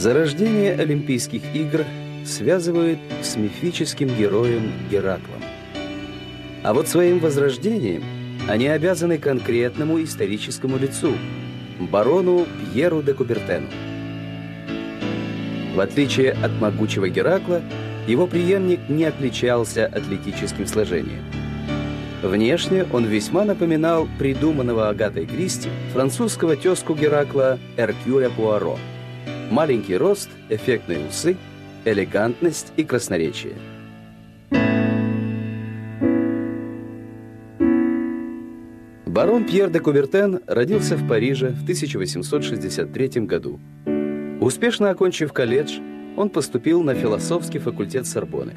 Зарождение Олимпийских игр связывают с мифическим героем Гераклом. А вот своим возрождением они обязаны конкретному историческому лицу – барону Пьеру де Кубертену. В отличие от могучего Геракла, его преемник не отличался атлетическим сложением. Внешне он весьма напоминал придуманного Агатой Кристи французского тезку Геракла Эркюля Пуаро. Маленький рост, эффектные усы, элегантность и красноречие. Барон Пьер де Кубертен родился в Париже в 1863 году. Успешно окончив колледж, он поступил на философский факультет Сорбоны.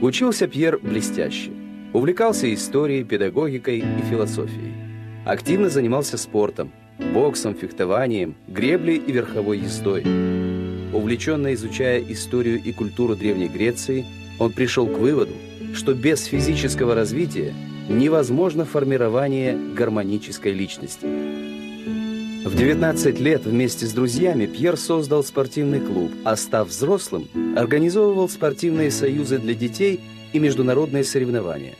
Учился Пьер блестяще. Увлекался историей, педагогикой и философией. Активно занимался спортом, боксом, фехтованием, греблей и верховой ездой. Увлеченно изучая историю и культуру Древней Греции, он пришел к выводу, что без физического развития невозможно формирование гармонической личности. В 19 лет вместе с друзьями Пьер создал спортивный клуб, а став взрослым, организовывал спортивные союзы для детей и международные соревнования.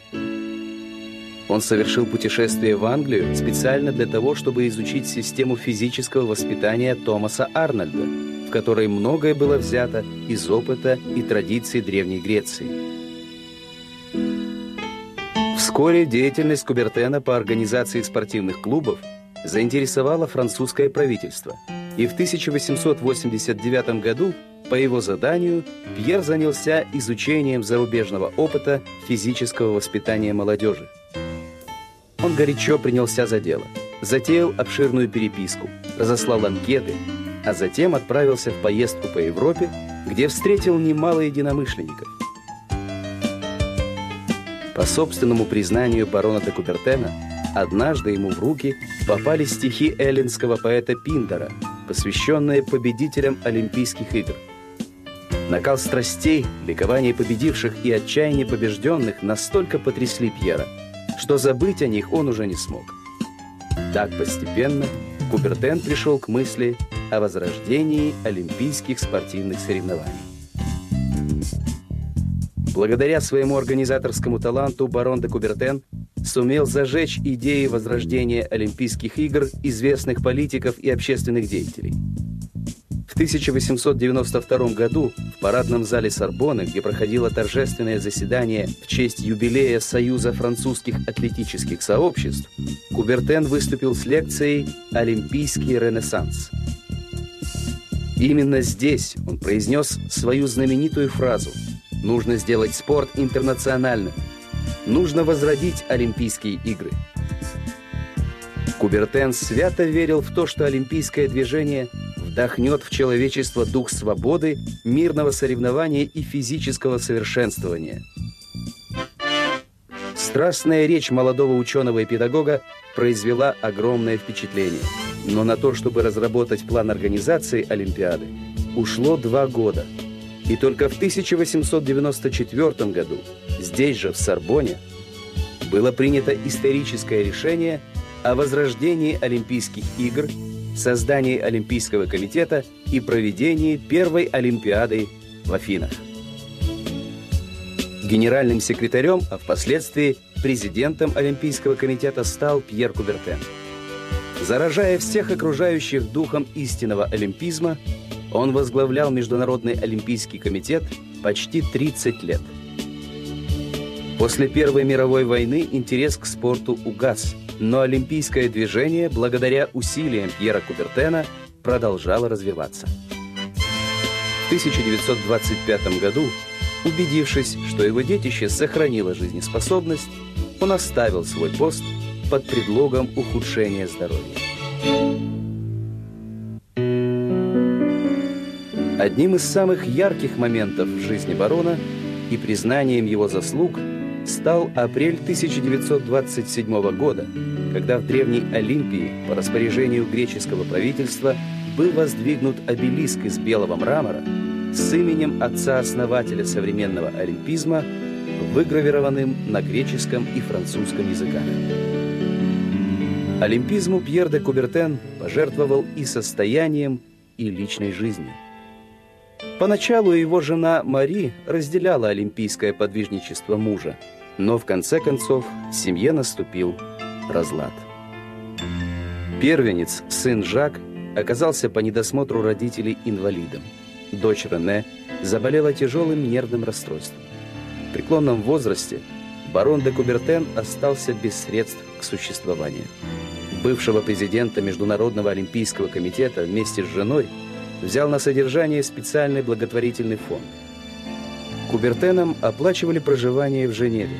Он совершил путешествие в Англию специально для того, чтобы изучить систему физического воспитания Томаса Арнольда, в которой многое было взято из опыта и традиций Древней Греции. Вскоре деятельность Кубертена по организации спортивных клубов – заинтересовало французское правительство, и в 1889 году по его заданию Пьер занялся изучением зарубежного опыта физического воспитания молодежи. Он горячо принялся за дело, затеял обширную переписку, разослал анкеты, а затем отправился в поездку по Европе, где встретил немало единомышленников. По собственному признанию барона де Купертена, Однажды ему в руки попали стихи эллинского поэта Пиндера, посвященные победителям Олимпийских игр. Накал страстей, ликование победивших и отчаяние побежденных настолько потрясли Пьера, что забыть о них он уже не смог. Так постепенно Кубертен пришел к мысли о возрождении олимпийских спортивных соревнований. Благодаря своему организаторскому таланту барон де Кубертен сумел зажечь идеи возрождения Олимпийских игр известных политиков и общественных деятелей. В 1892 году в парадном зале Сорбоны, где проходило торжественное заседание в честь юбилея Союза французских атлетических сообществ, Кубертен выступил с лекцией «Олимпийский ренессанс». Именно здесь он произнес свою знаменитую фразу «Нужно сделать спорт интернациональным, нужно возродить Олимпийские игры. Кубертен свято верил в то, что олимпийское движение вдохнет в человечество дух свободы, мирного соревнования и физического совершенствования. Страстная речь молодого ученого и педагога произвела огромное впечатление. Но на то, чтобы разработать план организации Олимпиады, ушло два года – и только в 1894 году, здесь же, в Сорбоне, было принято историческое решение о возрождении Олимпийских игр, создании Олимпийского комитета и проведении первой Олимпиады в Афинах. Генеральным секретарем, а впоследствии президентом Олимпийского комитета стал Пьер Кубертен. Заражая всех окружающих духом истинного олимпизма, он возглавлял Международный Олимпийский комитет почти 30 лет. После Первой мировой войны интерес к спорту угас, но олимпийское движение, благодаря усилиям Пьера Кубертена, продолжало развиваться. В 1925 году, убедившись, что его детище сохранило жизнеспособность, он оставил свой пост под предлогом ухудшения здоровья. Одним из самых ярких моментов в жизни барона и признанием его заслуг стал апрель 1927 года, когда в древней Олимпии по распоряжению греческого правительства был воздвигнут обелиск из белого мрамора с именем отца-основателя современного олимпизма, выгравированным на греческом и французском языках. Олимпизму Пьер де Кубертен пожертвовал и состоянием, и личной жизнью. Поначалу его жена Мари разделяла олимпийское подвижничество мужа, но в конце концов в семье наступил разлад. Первенец, сын Жак, оказался по недосмотру родителей инвалидом. Дочь Рене заболела тяжелым нервным расстройством. В преклонном возрасте барон де Кубертен остался без средств к существованию. Бывшего президента Международного олимпийского комитета вместе с женой взял на содержание специальный благотворительный фонд. Кубертенам оплачивали проживание в Женеве.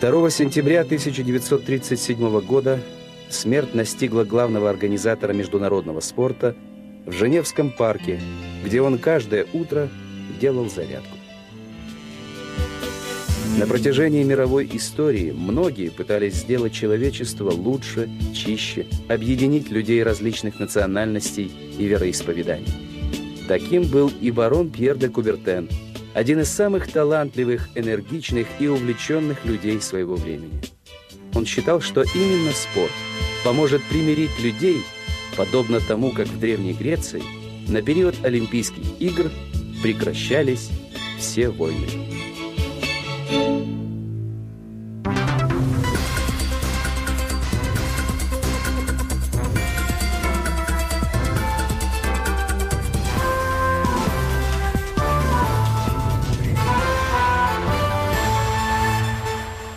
2 сентября 1937 года смерть настигла главного организатора международного спорта в Женевском парке, где он каждое утро делал зарядку. На протяжении мировой истории многие пытались сделать человечество лучше, чище, объединить людей различных национальностей и вероисповеданий. Таким был и барон Пьер де Кубертен, один из самых талантливых, энергичных и увлеченных людей своего времени. Он считал, что именно спорт поможет примирить людей, подобно тому, как в Древней Греции на период Олимпийских игр прекращались все войны.